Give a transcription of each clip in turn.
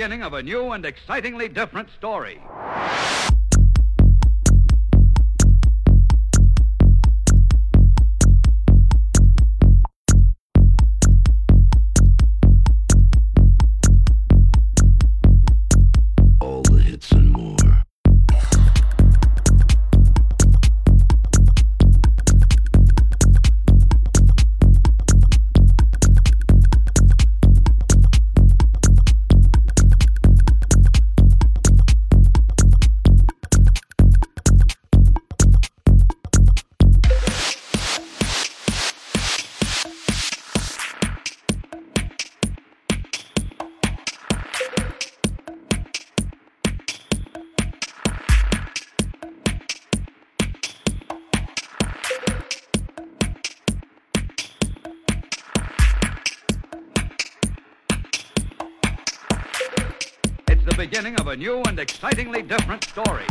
beginning of a new and excitingly different story. New and excitingly different story.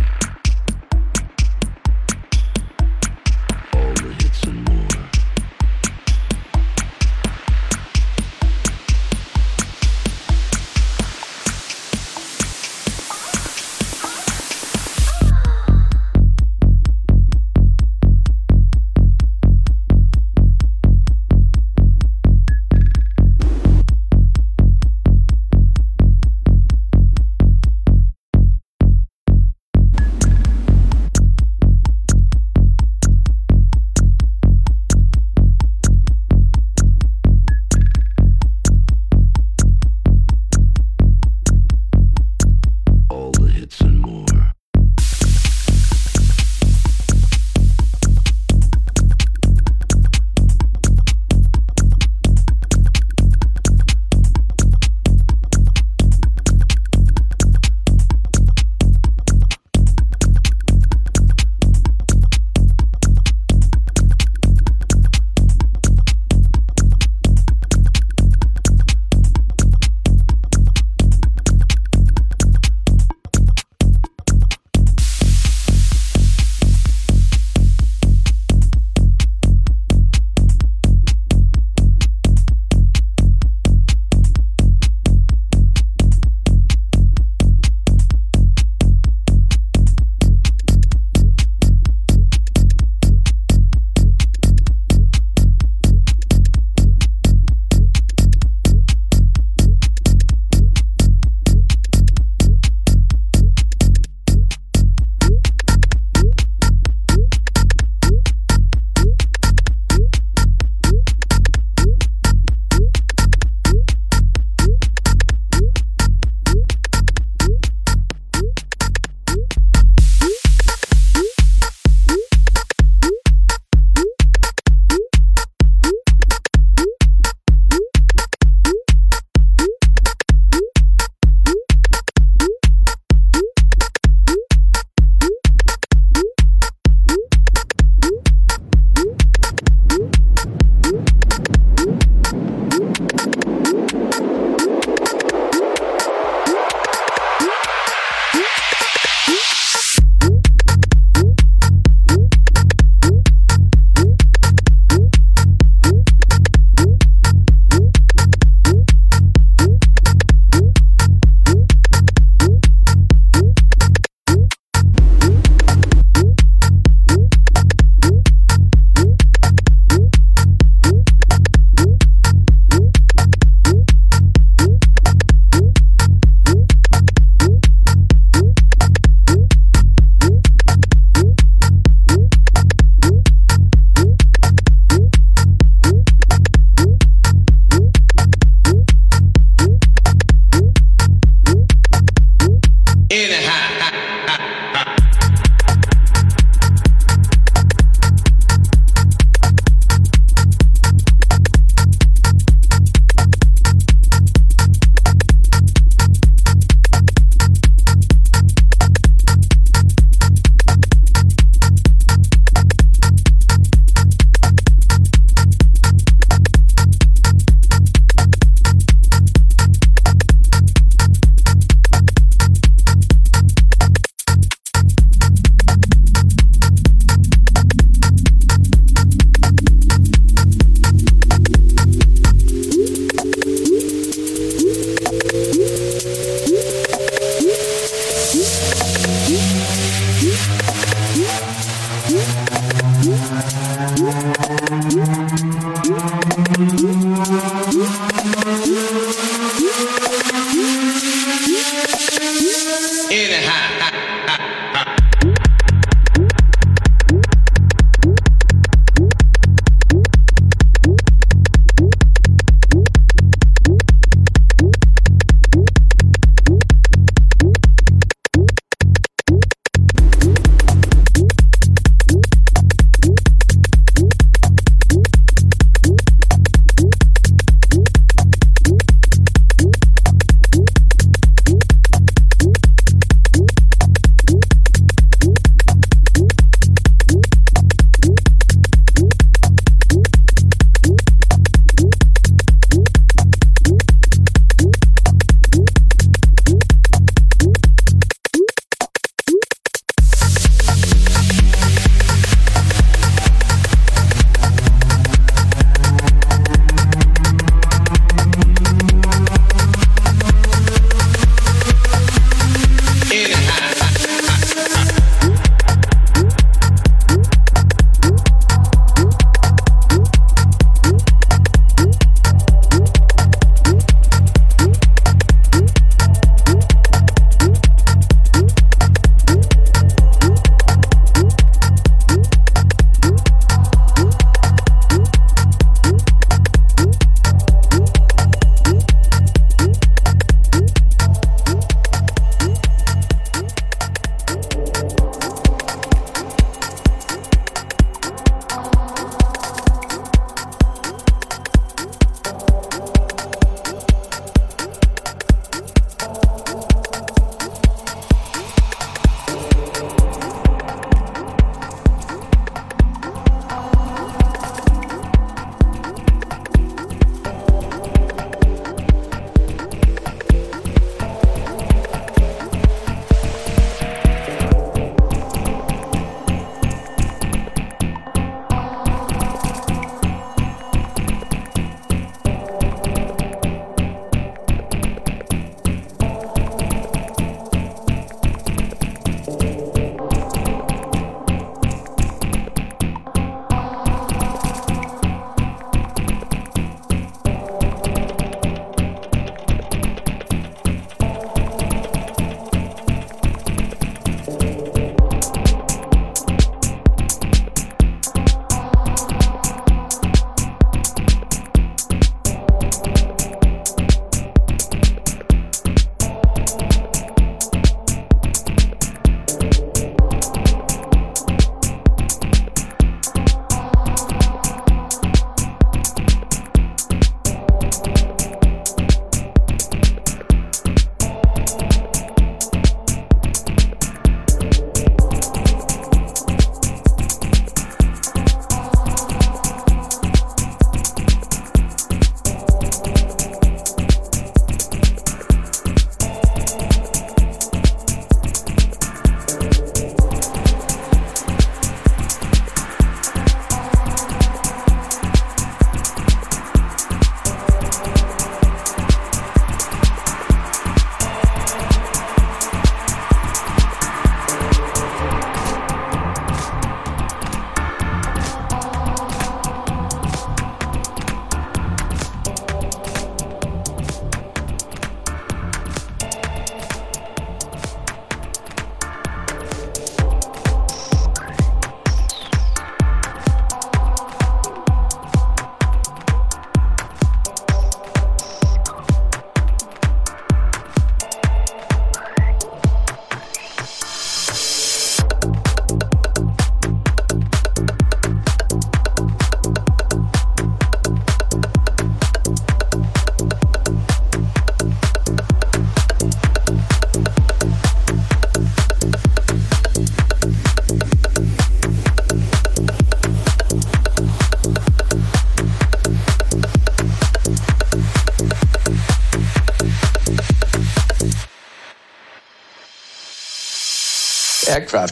Aircraft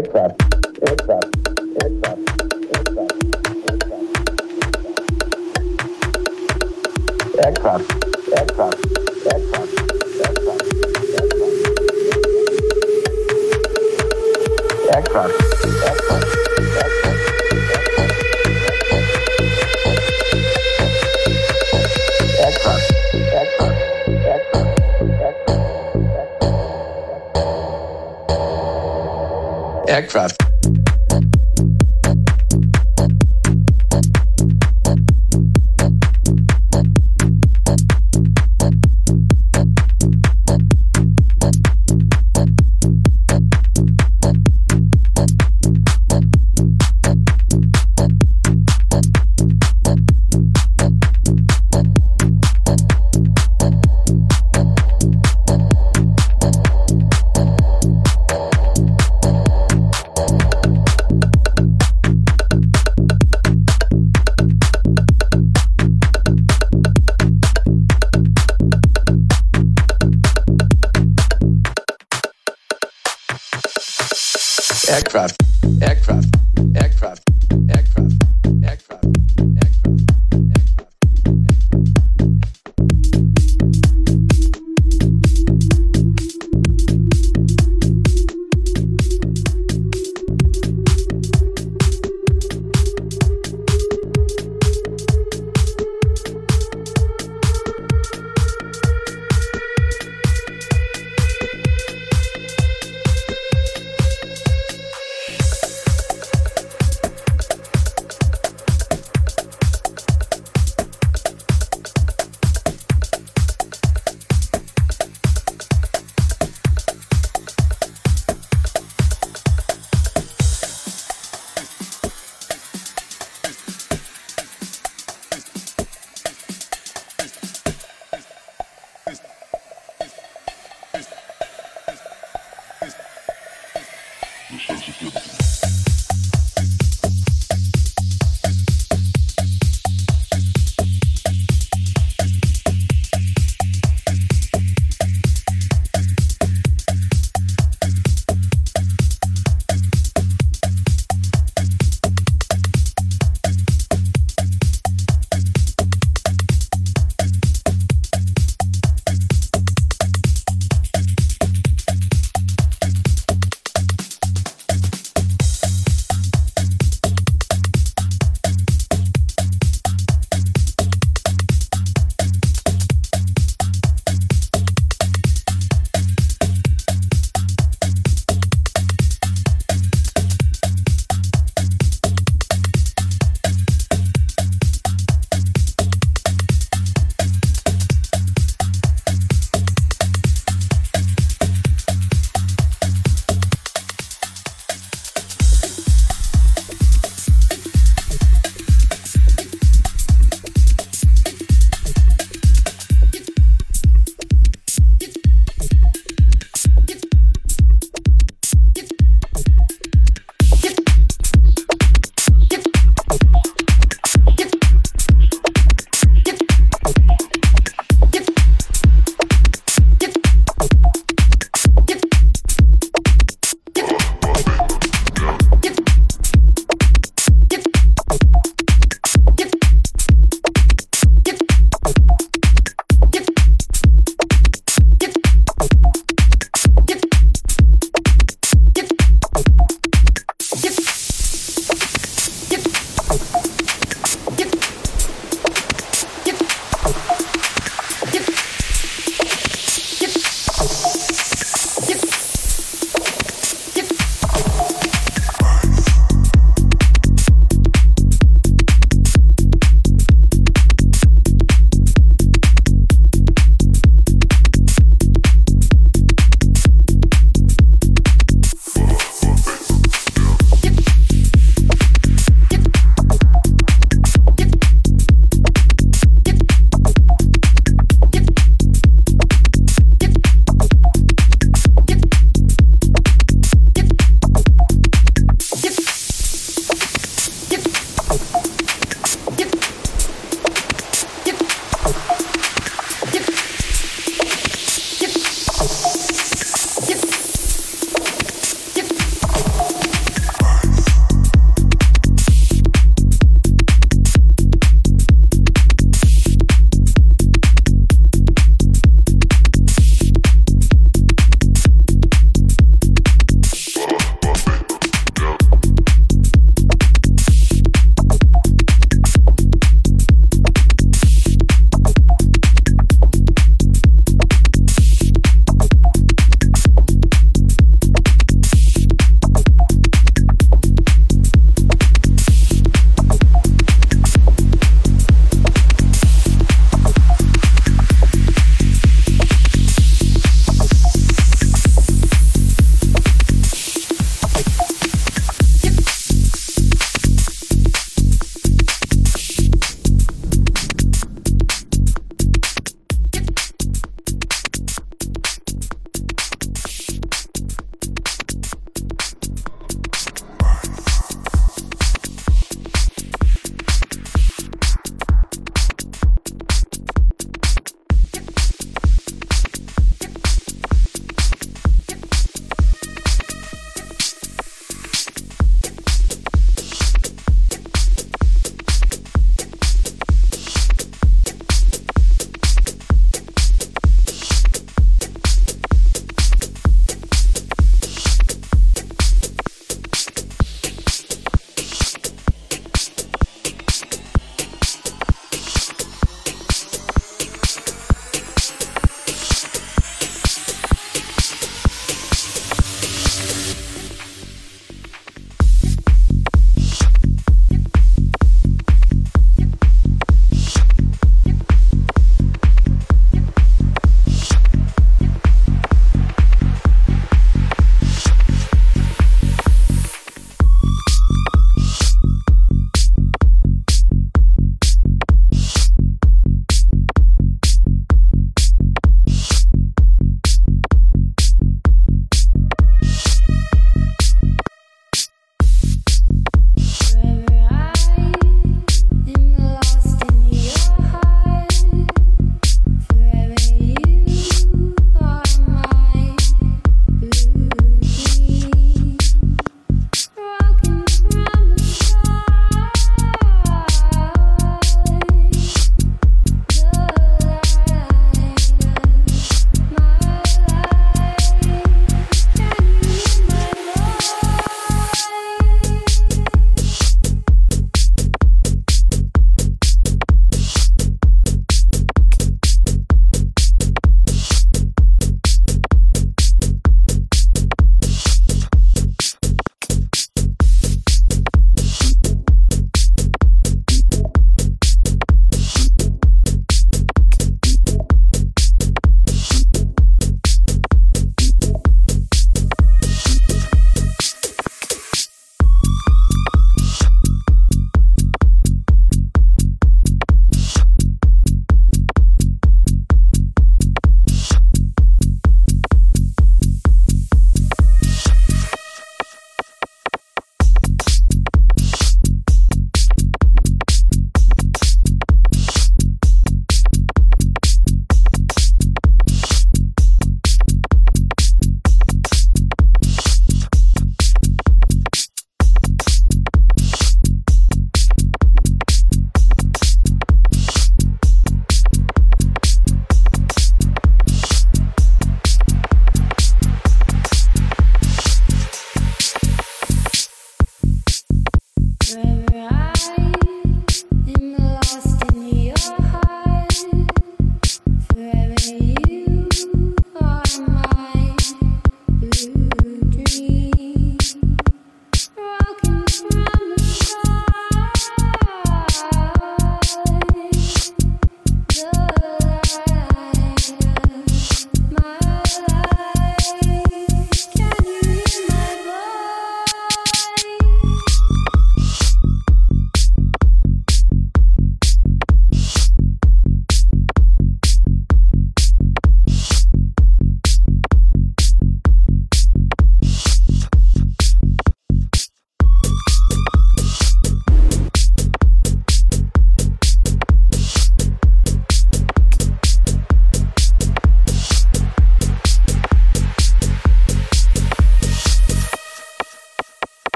Aircraft. Aircraft. Aircraft. Aircraft. Aircraft. Aircraft. Aircraft. Aircraft. Aircraft. Aircraft. aircraft